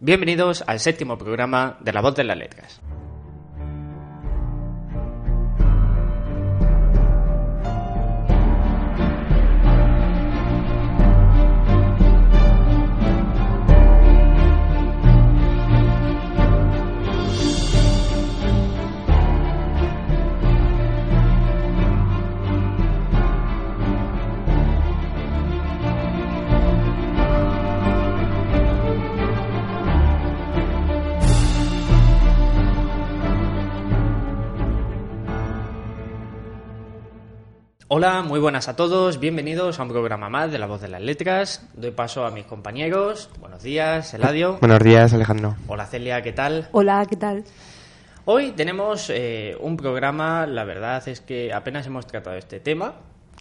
Bienvenidos al séptimo programa de La Voz de las Letras. Hola, muy buenas a todos, bienvenidos a un programa más de La Voz de las Letras. Doy paso a mis compañeros. Buenos días, Eladio. Buenos días, Alejandro. Hola, Celia, ¿qué tal? Hola, ¿qué tal? Hoy tenemos eh, un programa, la verdad es que apenas hemos tratado este tema.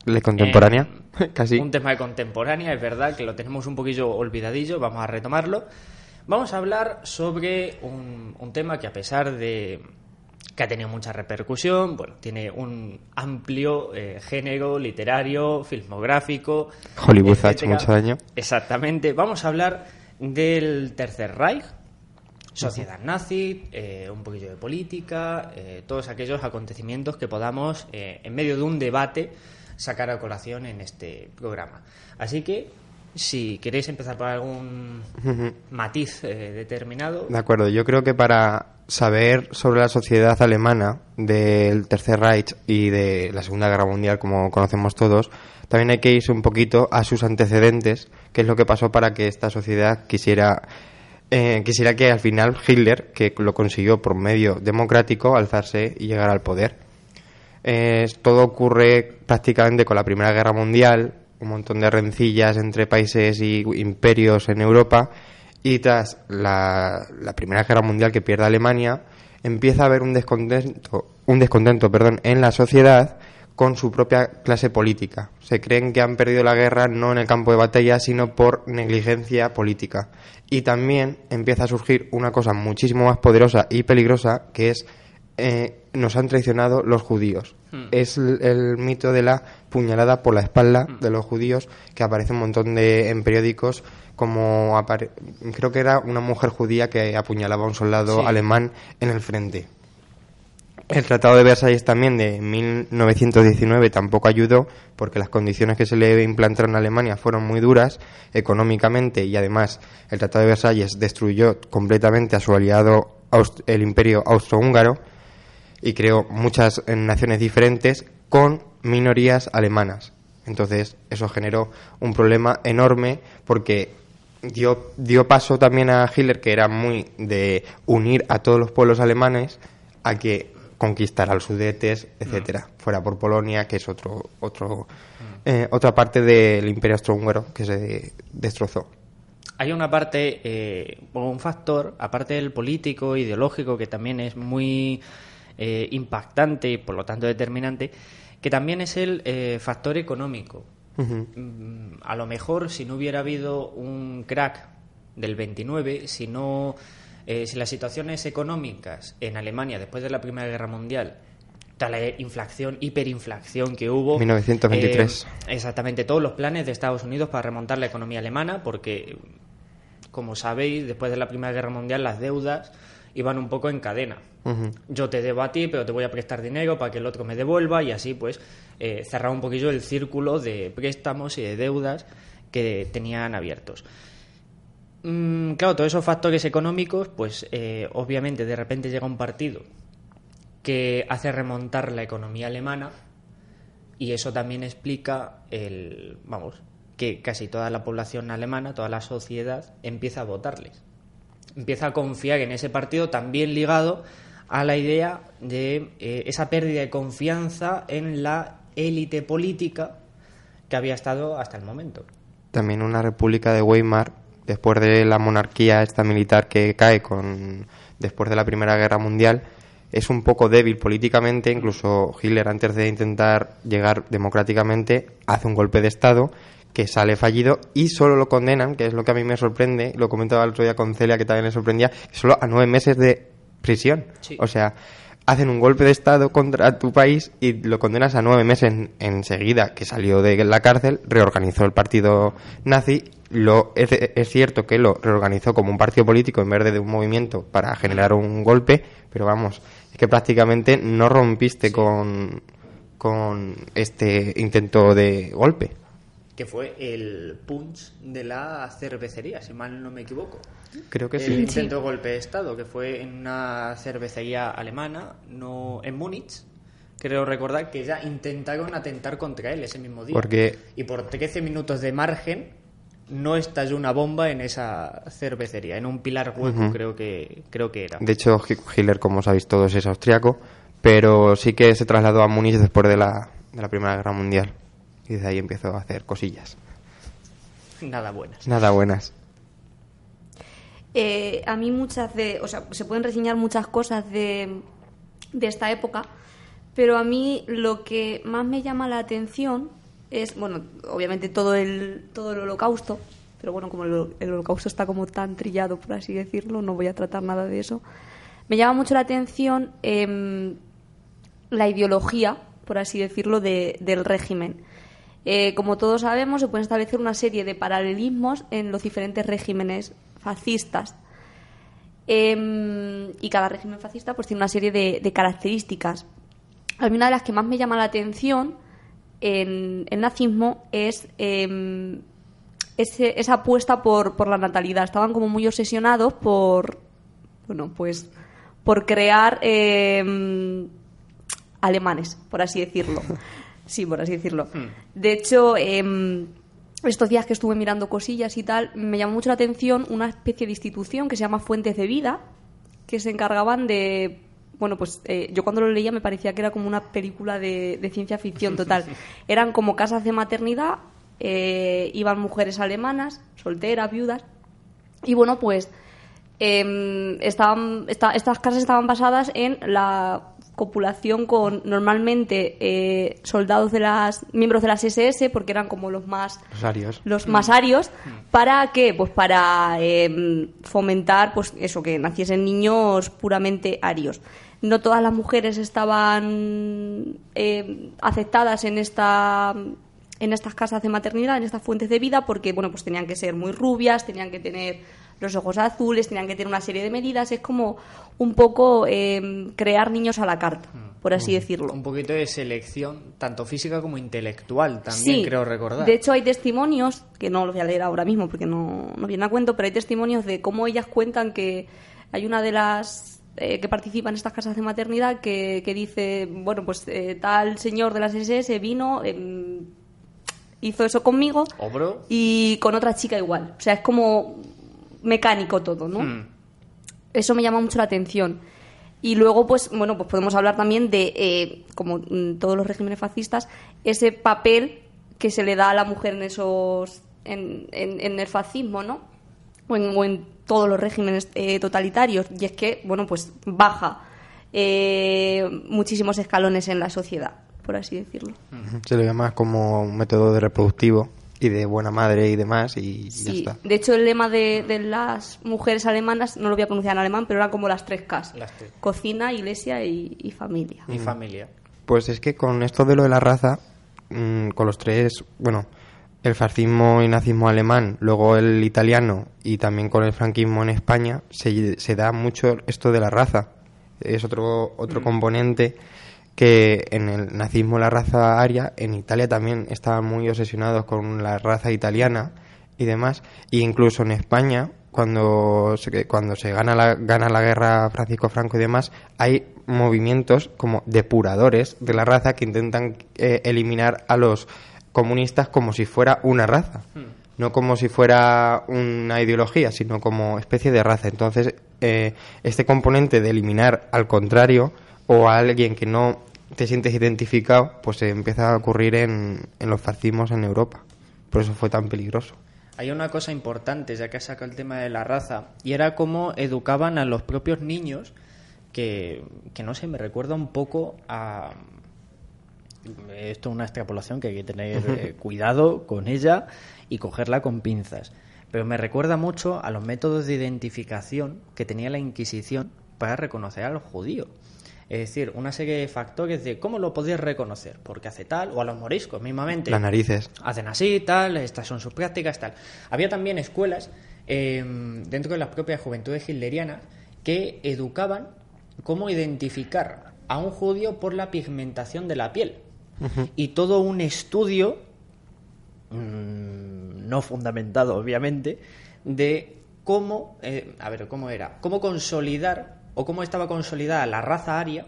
¿De contemporánea? Eh, Casi. Un tema de contemporánea, es verdad que lo tenemos un poquillo olvidadillo, vamos a retomarlo. Vamos a hablar sobre un, un tema que a pesar de que ha tenido mucha repercusión, bueno, tiene un amplio eh, género literario, filmográfico. Hollywood ha hecho etcétera. mucho daño. Exactamente. Vamos a hablar del Tercer Reich, sociedad nazi, eh, un poquillo de política, eh, todos aquellos acontecimientos que podamos, eh, en medio de un debate, sacar a colación en este programa. Así que, si queréis empezar por algún matiz eh, determinado, De acuerdo, yo creo que para saber sobre la sociedad alemana del Tercer Reich y de la Segunda Guerra Mundial, como conocemos todos, también hay que irse un poquito a sus antecedentes, qué es lo que pasó para que esta sociedad quisiera, eh, quisiera que al final Hitler, que lo consiguió por medio democrático, alzarse y llegar al poder. Eh, todo ocurre prácticamente con la Primera Guerra Mundial, un montón de rencillas entre países y imperios en Europa, y tras la, la Primera Guerra Mundial que pierde Alemania, empieza a haber un descontento, un descontento perdón, en la sociedad con su propia clase política. Se creen que han perdido la guerra no en el campo de batalla, sino por negligencia política. Y también empieza a surgir una cosa muchísimo más poderosa y peligrosa, que es eh, nos han traicionado los judíos. Hmm. Es el, el mito de la puñalada por la espalda de los judíos que aparece un montón de en periódicos como apare- creo que era una mujer judía que apuñalaba a un soldado Sí. alemán en el frente. El Tratado de Versalles también de 1919 tampoco ayudó porque las condiciones que se le implantaron a Alemania fueron muy duras económicamente y además el Tratado de Versalles destruyó completamente a su aliado el Imperio Austrohúngaro y creó muchas eh, naciones diferentes con minorías alemanas. Entonces eso generó un problema enorme porque dio, dio paso también a Hitler, que era muy de unir a todos los pueblos alemanes, a que conquistara los sudetes, etcétera, fuera por Polonia, que es otro, otro, eh, otra parte del Imperio Austrohúngaro que se destrozó. hay una parte, eh, un factor, aparte del político, ideológico, que también es muy eh, impactante y por lo tanto determinante, que también es el eh, factor económico. Mm, A lo mejor si no hubiera habido un crack del 29, si no, eh, si las situaciones económicas en Alemania después de la Primera Guerra Mundial, tal la inflación, hiperinflación que hubo, 1923. eh, exactamente todos los planes de Estados Unidos para remontar la economía alemana, porque como sabéis, después de la Primera Guerra Mundial las deudas iban un poco en cadena. Yo te debo a ti, pero te voy a prestar dinero para que el otro me devuelva y así pues eh, cerrar un poquillo el círculo de préstamos y de deudas que tenían abiertos. Mm, claro, todos esos factores económicos, pues eh, obviamente de repente llega un partido que hace remontar la economía alemana y eso también explica el, vamos, que casi toda la población alemana, toda la sociedad empieza a votarles. Empieza a confiar en ese partido también ligado a la idea de eh, esa pérdida de confianza en la élite política que había estado hasta el momento. También una república de Weimar, después de la monarquía esta militar que cae con después de la Primera Guerra Mundial, es un poco débil políticamente, incluso Hitler antes de intentar llegar democráticamente hace un golpe de estado que sale fallido y solo lo condenan, que es lo que a mí me sorprende, lo comentaba el otro día con Celia que también le sorprendía, solo a nueve meses de prisión. Sí. O sea, hacen un golpe de Estado contra tu país y lo condenas a nueve meses enseguida que salió de la cárcel, reorganizó el partido nazi. Lo, es, es, cierto que lo reorganizó como un partido político en vez de un movimiento para generar un golpe, pero vamos, es que prácticamente no rompiste con, con este intento de golpe. Que fue el punch de la cervecería, si mal no me equivoco. Creo que el sí. intento de golpe de Estado, que fue en una cervecería alemana, no en Múnich. Creo recordar que ya intentaron atentar contra él ese mismo día. Porque- Y por 13 minutos de margen no estalló una bomba en esa cervecería, en un pilar hueco creo que creo que era. De hecho, Hi- Hitler, como sabéis todos, es austriaco, pero sí que se trasladó a Múnich después de la, de la Primera Guerra Mundial. Y desde ahí empezó a hacer cosillas. Nada buenas. Nada buenas. Eh, a mí muchas de, o sea, se pueden reseñar muchas cosas de, de esta época, pero a mí lo que más me llama la atención es, bueno, obviamente todo el, todo el holocausto, pero bueno, como el, el holocausto está como tan trillado, por así decirlo, no voy a tratar nada de eso. Me llama mucho la atención em, la ideología, por así decirlo, de- del régimen. Eh, como todos sabemos, se pueden establecer una serie de paralelismos en los diferentes regímenes fascistas. Em, y cada régimen fascista pues tiene una serie de, características. A mí una de las que más me llama la atención en el nazismo es em, esa apuesta por, por la natalidad. Estaban como muy obsesionados por, bueno, pues, por crear em, alemanes, por así decirlo. Sí, por así decirlo. De hecho, em, estos días que estuve mirando cosillas y tal, me llamó mucho la atención una especie de institución que se llama Fuentes de Vida, que se encargaban de... Bueno, pues eh, yo cuando lo leía me parecía que era como una película de, de ciencia ficción total. Eran como casas de maternidad, eh, iban mujeres alemanas, solteras, viudas, y bueno, pues em, estaban, esta- estas casas estaban basadas en la copulación con normalmente eh, soldados de las miembros de las SS porque eran como los más Los arios. los más arios para qué pues para em, fomentar pues eso que naciesen niños puramente arios no todas las mujeres estaban em, aceptadas en esta en estas casas de maternidad en estas fuentes de vida porque bueno pues tenían que ser muy rubias tenían que tener los ojos azules tenían que tener una serie de medidas es como un poco em, crear niños a la carta por así decirlo Un poquito de selección, tanto física como intelectual, también Sí, creo recordar. De hecho, hay testimonios, que no los voy a leer ahora mismo porque no, no viene a cuento, pero hay testimonios de cómo ellas cuentan que hay una de las eh, que participa en estas casas de maternidad que, que dice, bueno, pues eh, tal señor de las SS vino, em, hizo eso conmigo Obró. y con otra chica igual. O sea, es como mecánico todo, ¿no? Mm. Eso me llama mucho la atención. Y luego, pues, bueno, pues podemos hablar también de, eh, como en todos los regímenes fascistas, ese papel que se le da a la mujer en esos, en, en- en el fascismo, ¿no? O en, o en todos los regímenes eh, totalitarios. Y es que, bueno, pues baja eh, muchísimos escalones en la sociedad, por así decirlo. Se lo llama como un método de reproductivo y de buena madre y demás y ya Sí, está. de hecho el lema de, de las mujeres alemanas, no lo voy a pronunciar en alemán, pero eran como las tres Ks. Las tres. Cocina, iglesia y, y familia. Mi familia. Pues es que con esto de lo de la raza, mm, con los tres, bueno, el fascismo y nazismo alemán, luego el italiano y también con el franquismo en España, se, se da mucho esto de la raza. Es otro, otro componente que en el nazismo la raza aria, en Italia también estaban muy obsesionados con la raza italiana y demás, e incluso en España cuando se, cuando se gana la, gana la guerra Francisco Franco y demás, hay movimientos como depuradores de la raza que intentan eh, eliminar a los comunistas como si fuera una raza, no como si fuera una ideología, sino como especie de raza. Entonces, eh, este componente de eliminar al contrario o a alguien que no te sientes identificado, pues se empieza a ocurrir en, en los fascismos en Europa. Por eso fue tan peligroso. Hay una cosa importante, ya que has sacado el tema de la raza, y era cómo educaban a los propios niños, que, que no sé, me recuerda un poco a... Esto es una extrapolación que hay que tener eh, cuidado con ella y cogerla con pinzas. Pero me recuerda mucho a los métodos de identificación que tenía la Inquisición para reconocer a los judíos. Es decir, una serie de factores de cómo lo podéis reconocer, porque hace tal, o a los moriscos mismamente. Las narices. Hacen así, tal, estas son sus prácticas, tal. Había también escuelas eh, dentro de las propias juventudes hitlerianas que educaban cómo identificar a un judío por la pigmentación de la piel. Y todo un estudio, mm, no fundamentado obviamente, de cómo, eh, a ver, cómo era, cómo consolidar o cómo estaba consolidada la raza aria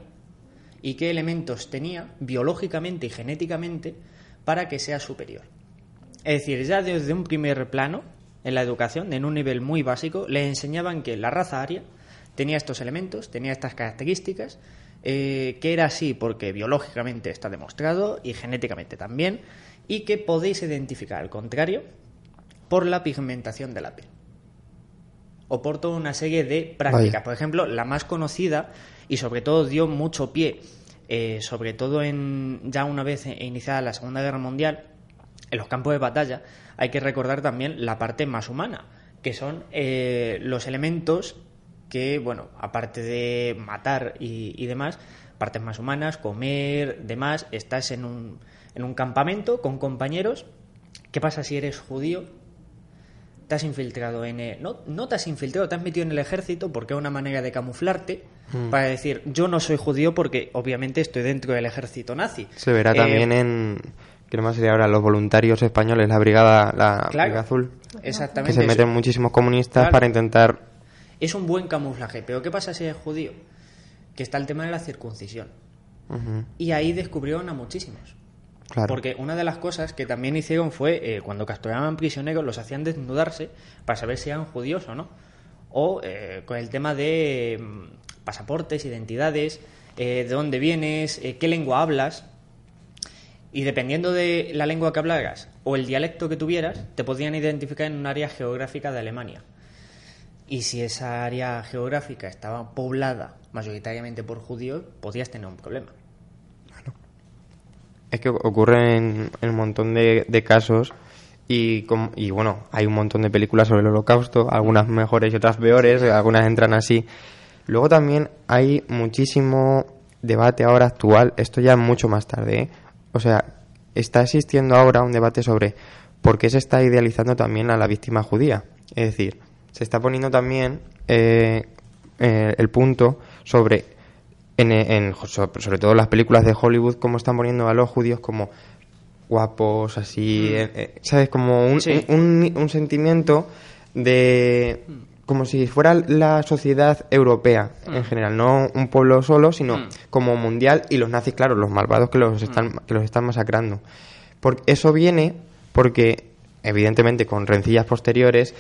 y qué elementos tenía biológicamente y genéticamente para que sea superior. Es decir, ya desde un primer plano, en la educación, en un nivel muy básico, le enseñaban que la raza aria tenía estos elementos, tenía estas características, eh, que era así porque biológicamente está demostrado y genéticamente también, y que podéis identificar al contrario por la pigmentación de la piel. O por toda una serie de prácticas. Vaya. Por ejemplo, la más conocida y sobre todo dio mucho pie, eh, sobre todo en ya una vez iniciada la Segunda Guerra Mundial, en los campos de batalla, hay que recordar también la parte más humana, que son eh, los elementos que, bueno, aparte de matar y, y demás, partes más humanas, comer, demás, estás en un, en un campamento con compañeros. ¿Qué pasa si eres judío? Te has infiltrado en... el- no, no te has infiltrado, te has metido en el ejército porque es una manera de camuflarte para decir, yo no soy judío porque obviamente estoy dentro del ejército nazi. Se verá Eh, también en. ¿Qué más sería ahora? Los voluntarios españoles, la Brigada, la Claro. Brigada Azul. Exactamente. Que se eso. meten muchísimos comunistas Claro. para intentar. Es un buen camuflaje, pero ¿qué pasa si eres judío? Que está el tema de la circuncisión. Y ahí descubrieron a muchísimos. Porque una de las cosas que también hicieron fue, eh, cuando capturaban prisioneros, los hacían desnudarse para saber si eran judíos o no. O eh, con el tema de mm, pasaportes, identidades, eh, de dónde vienes, eh, qué lengua hablas. Y dependiendo de la lengua que hablaras o el dialecto que tuvieras, te podían identificar en un área geográfica de Alemania. Y si esa área geográfica estaba poblada mayoritariamente por judíos, podías tener un problema. Es que ocurre en, en un montón de, de casos y, com- y bueno, hay un montón de películas sobre el holocausto, algunas mejores y otras peores, algunas entran así. Luego también hay muchísimo debate ahora actual, esto ya mucho más tarde, ¿eh? o sea, está existiendo ahora un debate sobre por qué se está idealizando también a la víctima judía. Es decir, se está poniendo también eh, eh, el punto sobre en, en- so- sobre todo las películas de Hollywood, cómo están poniendo a los judíos como guapos, así, eh, eh, ¿sabes? Como un, Sí. un, un- sentimiento de... como si fuera la sociedad europea en general, no un pueblo solo, sino Mm. como mundial y los nazis, claro, los malvados que los están, que los están masacrando. Por, eso viene porque, evidentemente, con rencillas posteriores,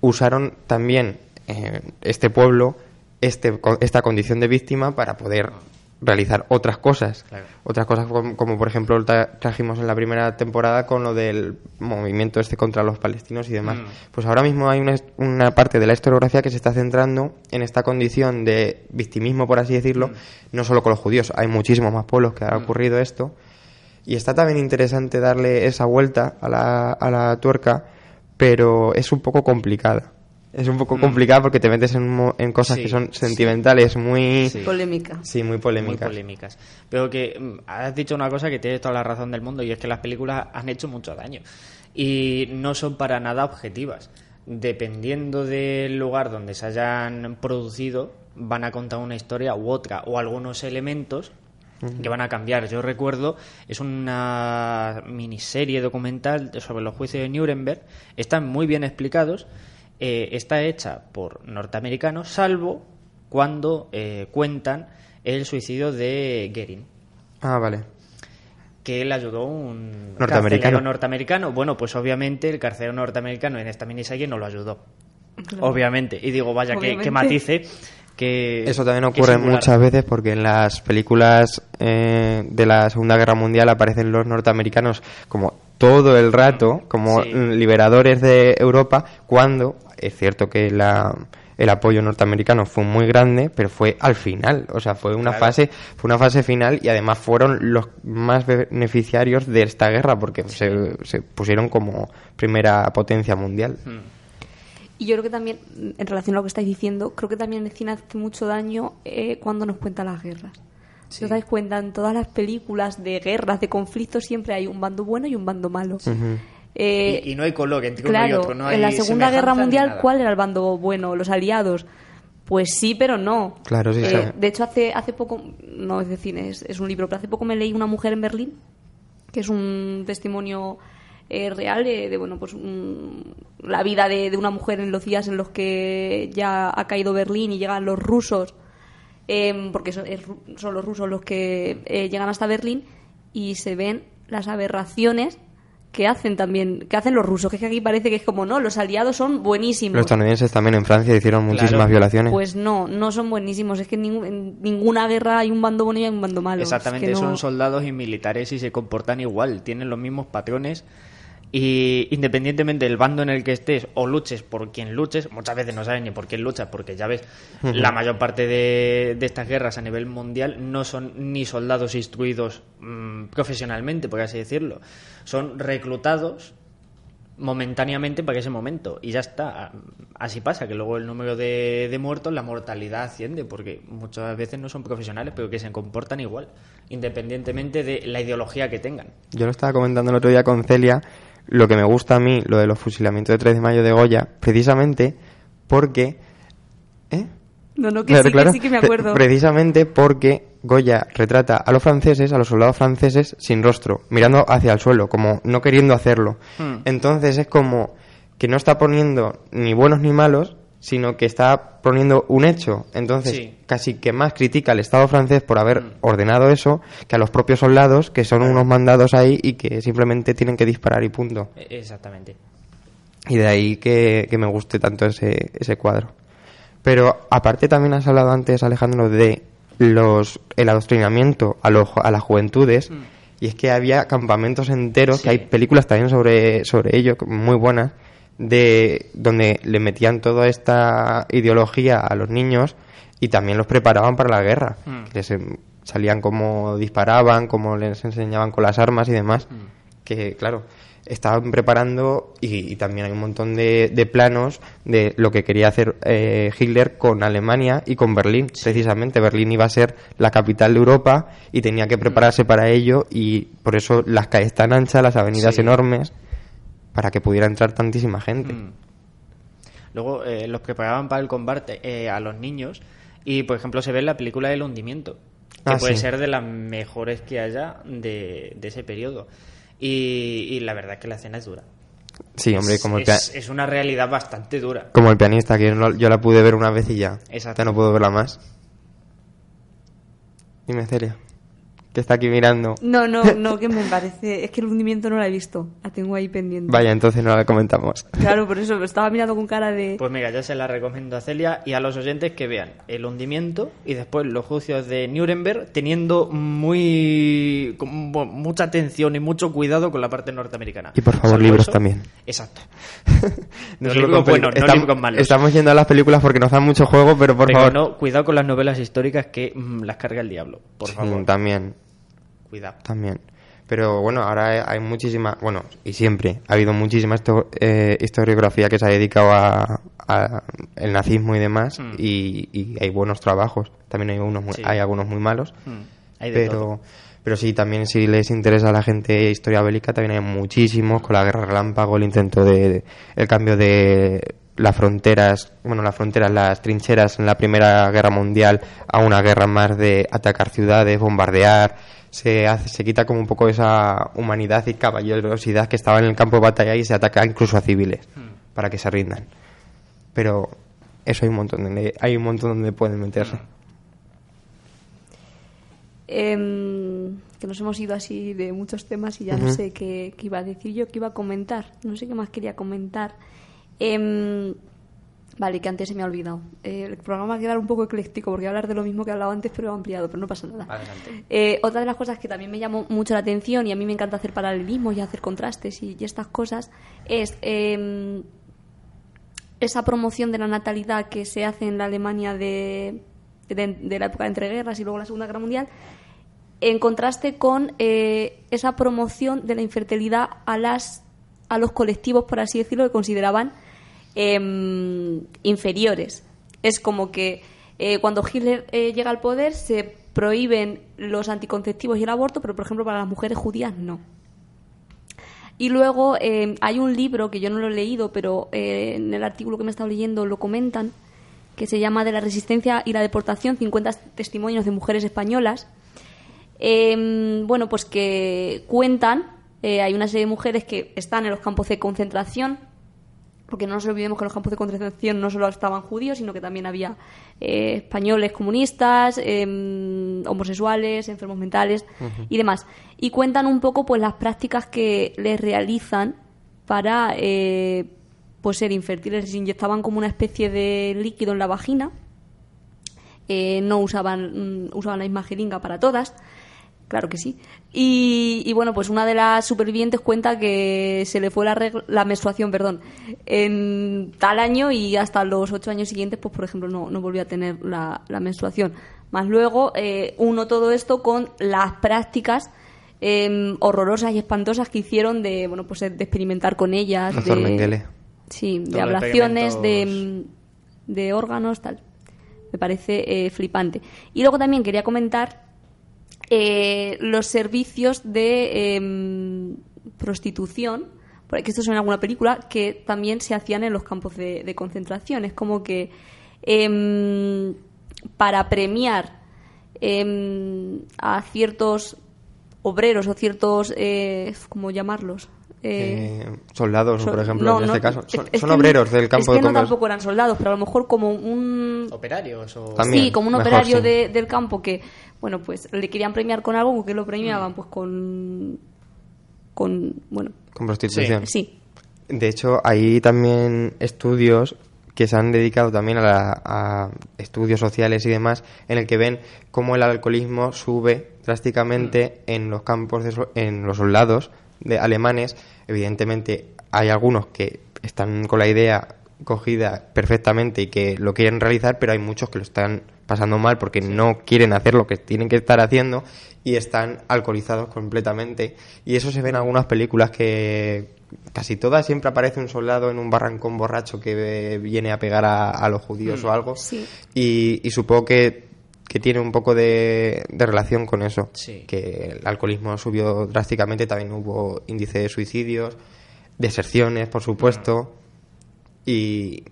usaron también eh, este pueblo, este, esta condición de víctima para poder realizar otras cosas. Claro. Otras cosas como, como, por ejemplo tra- trajimos en la primera temporada con lo del movimiento este contra los palestinos y demás. Mm. Pues ahora mismo hay una, una parte de la historiografía que se está centrando en esta condición de victimismo, por así decirlo, no solo con los judíos, hay muchísimos más pueblos que ha Mm. ocurrido esto. Y está también interesante darle esa vuelta a la, a la tuerca, pero es un poco complicada. Es un poco complicada porque te metes en, mo- en cosas Mm. Sí, que son sí. sentimentales, muy... Sí. Polémica. Sí, muy muy polémicas. polémicas. Pero que mm, has dicho una cosa que tienes toda la razón del mundo y es que las películas han hecho mucho daño y no son para nada objetivas. Dependiendo del lugar donde se hayan producido, van a contar una historia u otra o algunos elementos que van a cambiar. Yo recuerdo, es una miniserie documental sobre los juicios de Nuremberg, están muy bien explicados, eh, está hecha por norteamericanos, salvo cuando eh, cuentan el suicidio de Goering Ah, vale. que él ayudó un Norteamericano. carcelero norteamericano. Bueno, pues obviamente el carcelero norteamericano en esta miniserie no lo ayudó. Obviamente. Y digo, vaya, que, que matice. Que, Eso también ocurre muchas veces porque en las películas eh, de la Segunda Guerra Mundial aparecen los norteamericanos como todo el rato, como Sí. liberadores de Europa, cuando es cierto que la, el apoyo norteamericano fue muy grande, pero fue al final, o sea, fue una Claro. fase, fue una fase final y además fueron los más beneficiarios de esta guerra porque se, se pusieron como primera potencia mundial. Mm. Y yo creo que también, en relación a lo que estáis diciendo, creo que también el cine hace mucho daño eh, cuando nos cuenta las guerras. Si os dais cuenta, en todas las películas de guerras, de conflictos, siempre hay un bando bueno y un bando malo. Eh, y, y no hay color entre uno claro, y otro. No hay en la Segunda Guerra Mundial. ¿cuál era el bando bueno? ¿Los aliados? Pues sí, pero no. Claro, sí, Eh, sí. De hecho, hace, hace poco, no es de cine, es, es un libro, pero hace poco me leí Una mujer en Berlín, que es un testimonio eh, real de, de, bueno, pues un- la vida de, de una mujer en los días en los que ya ha caído Berlín y llegan los rusos, em, porque son, es son los rusos los que eh, llegan hasta Berlín y se ven las aberraciones que hacen también, que hacen los rusos, que es que aquí parece que es como, no, los aliados son buenísimos. Los estadounidenses también en Francia hicieron muchísimas Claro. violaciones. Pues no, no son buenísimos. Es que en, ningún- en ninguna guerra hay un bando bueno y hay un bando malo. Es Exactamente, que no- son soldados y militares y se comportan igual, tienen los mismos patrones y independientemente del bando en el que estés o luches por quien luches, muchas veces no sabes ni por quién luchas porque ya ves, la mayor parte de, de estas guerras a nivel mundial no son ni soldados instruidos mm, profesionalmente, por así decirlo, son reclutados momentáneamente para ese momento y ya está. Así pasa, que luego el número de, de muertos, la mortalidad asciende, porque muchas veces no son profesionales, pero que se comportan igual, independientemente de la ideología que tengan. Yo lo estaba comentando el otro día con Celia, lo que me gusta a mí, lo de los fusilamientos de 3 de mayo de Goya, precisamente porque... ¿Eh? No, no, que sí, que sí que me acuerdo. Precisamente porque Goya retrata a los franceses, a los soldados franceses, sin rostro, mirando hacia el suelo, como no queriendo hacerlo. Hmm. Entonces es como que no está poniendo ni buenos ni malos, sino que está poniendo un hecho. Entonces Sí. casi que más critica al Estado francés por haber Hmm. ordenado eso que a los propios soldados, que son unos mandados ahí y que simplemente tienen que disparar y punto. E- Exactamente. Y de ahí que, que me guste tanto ese, ese cuadro. Pero aparte también has hablado antes, Alejandro, de los el adoctrinamiento a, los, a las juventudes. Y es que había campamentos enteros, Sí. que hay películas también sobre, sobre ello, muy buenas, de donde le metían toda esta ideología a los niños y también los preparaban para la guerra. Mm. Les em- salían como disparaban, como les enseñaban con las armas y demás. Que, claro, estaban preparando y, y también hay un montón de, de planos de lo que quería hacer eh, Hitler con Alemania y con Berlín. Precisamente, Berlín iba a ser la capital de Europa y tenía que prepararse para ello y por eso las calles tan anchas, las avenidas Sí. enormes, para que pudiera entrar tantísima gente. Mm. Luego eh, los preparaban para el combate eh, a los niños y, por ejemplo, se ve en la película El hundimiento, que Ah, puede sí. ser de las mejores que haya de, de ese periodo. Y, y la verdad es que la escena es dura. Sí, hombre, Es- como es, es una realidad bastante dura. como el pianista, que yo, no- yo la pude ver una vez y ya. Exacto. Ya no puedo verla más. Dime, Celia, que está aquí mirando. No, no, no, que me parece. Es que el hundimiento no la he visto. La tengo ahí pendiente. Vaya, entonces no la comentamos. Claro, por eso estaba mirando con cara de. Pues mira, yo se la recomiendo a Celia y a los oyentes que vean el hundimiento y después los juicios de Nuremberg teniendo muy con mu- mucha atención y mucho cuidado con la parte norteamericana. Y por favor, libros eso- también. Exacto. No libros buenos, no estamos, libros malos. Estamos yendo a las películas porque nos dan mucho juego, pero por Pero favor. no, cuidado con las novelas históricas que mm, las carga el diablo. Por Sí, favor, también, cuidado. también. Pero bueno, ahora hay- muchísima, bueno, y siempre ha habido muchísima histo- eh, historiografía que se ha dedicado a, a el nazismo y demás, Mm. y, y hay buenos trabajos. También hay unos, muy- Sí. hay algunos muy malos. Mm, hay de todo. pero pero sí también si les interesa a la gente historia bélica también hay muchísimos con la guerra relámpago el intento de- el cambio de las fronteras bueno las fronteras las trincheras en la primera guerra mundial a una guerra más de atacar ciudades bombardear se hace, se quita como un poco esa humanidad y caballerosidad que estaba en el campo de batalla y se ataca incluso a civiles Hmm. para que se rindan pero eso hay un montón donde hay un montón donde pueden meterse Em, que nos hemos ido así de muchos temas y ya no sé qué, qué iba a decir yo, qué iba a comentar. No sé qué más quería comentar. Em, vale, que antes se me ha olvidado. Eh, el programa va a quedar un poco ecléctico porque voy a hablar de lo mismo que he hablado antes, pero ampliado, pero no pasa nada. Adelante. Eh, otra de las cosas que también me llamó mucho la atención y a mí me encanta hacer paralelismos y hacer contrastes y, y estas cosas es em, esa promoción de la natalidad que se hace en la Alemania de, de, de la época de entreguerras y luego la Segunda Guerra Mundial, en contraste con eh, esa promoción de la infertilidad a las a los colectivos, por así decirlo, que consideraban em, inferiores. Es como que eh, cuando Hitler eh, llega al poder se prohíben los anticonceptivos y el aborto, pero por ejemplo para las mujeres judías no. Y luego eh, hay un libro que yo no lo he leído, pero eh, en el artículo que me he estado leyendo lo comentan, que se llama De la resistencia y la deportación, 50 testimonios de mujeres españolas. Eh, bueno, pues que cuentan, hay una serie de mujeres que están en los campos de concentración, porque no nos olvidemos que en los campos de concentración no solo estaban judíos, sino que también había eh, españoles comunistas, em, homosexuales, enfermos mentales y demás. Y cuentan un poco pues las prácticas que les realizan para eh, pues ser infértiles. Les inyectaban como una especie de líquido en la vagina. Eh, no usaban, mm, usaban la misma jeringa para todas. Claro que sí. Y, y bueno, pues una de las supervivientes cuenta que se le fue la, regla- la menstruación, perdón, en tal año y hasta los ocho años siguientes, pues por ejemplo, no, no volvió a tener la, la menstruación. Más luego, eh, uno todo esto con las prácticas em, horrorosas y espantosas que hicieron de, bueno, pues de experimentar con ellas. Doctor de, Mengele. Sí, de ablaciones, de, de órganos, tal. Me parece eh, flipante. Y luego también quería comentar eh, los servicios de em, prostitución, porque esto es en alguna película, que también se hacían en los campos de, de concentración. Es como que em, para premiar em, a ciertos obreros o ciertos, eh, ¿cómo llamarlos? Eh, Eh, soldados, so- por ejemplo, no, en no, este caso. es- Son, es son obreros del es campo que de no comercio. tampoco eran soldados, pero a lo mejor como un Operarios o... También. sí, como un mejor, operario sí. de- del campo que, bueno, pues le querían premiar con algo, ¿con qué lo premiaban? Pues con, con, bueno, Con prostitución. sí, De hecho, hay también estudios que se han dedicado también a, la- a estudios sociales y demás, en el que ven cómo el alcoholismo sube drásticamente en los campos, de so- en los soldados de alemanes. Evidentemente, hay algunos que están con la idea cogida perfectamente y que lo quieren realizar, pero hay muchos que lo están pasando mal porque no quieren hacer lo que tienen que estar haciendo y están alcoholizados completamente. Y eso se ve en algunas películas que casi todas siempre aparece un soldado en un barrancón borracho que viene a pegar a, a los judíos o algo. Sí. Y, y supongo que, que tiene un poco de, de relación con eso. Sí. Que el alcoholismo subió drásticamente, también hubo índice de suicidios, deserciones, por supuesto. Y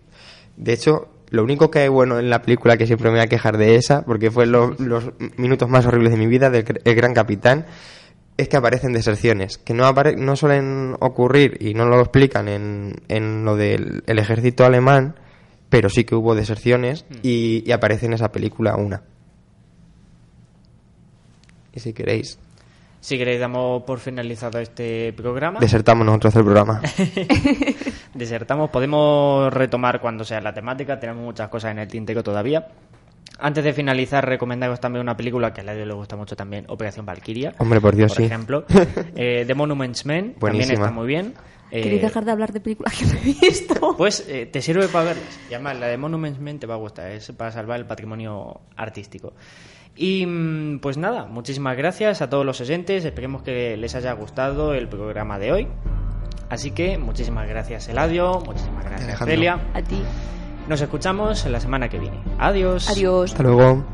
de hecho, lo único que hay bueno en la película, que siempre me voy a quejar de esa, porque fue lo- los minutos más horribles de mi vida, del El Gran Capitán, es que aparecen deserciones, que no, apare- no suelen ocurrir y no lo explican en, en lo del el ejército alemán, pero sí que hubo deserciones y, y aparece en esa película una. Y si queréis, Si queréis, damos por finalizado este programa. desertamos nosotros del programa. Desertamos. Podemos retomar cuando sea la temática. Tenemos muchas cosas en el tintero todavía. Antes de finalizar, recomendaros también una película que a Ladio le gusta mucho también, Operación Valkyria. Hombre, por Dios, por sí. ejemplo. Eh, The Monuments Men también Buenísima. está muy bien. Eh, ¿queréis dejar de hablar de películas que no he visto? Pues eh, te sirve para verlas. Y además, la de Monuments Men te va a gustar. Es para salvar el patrimonio artístico. Y mm, pues nada, muchísimas gracias a todos los oyentes. Esperemos que les haya gustado el programa de hoy. Así que muchísimas gracias, Eladio. Muchísimas gracias, Alejandro. Celia. A ti. Nos escuchamos la semana que viene. Adiós. Adiós. Hasta luego.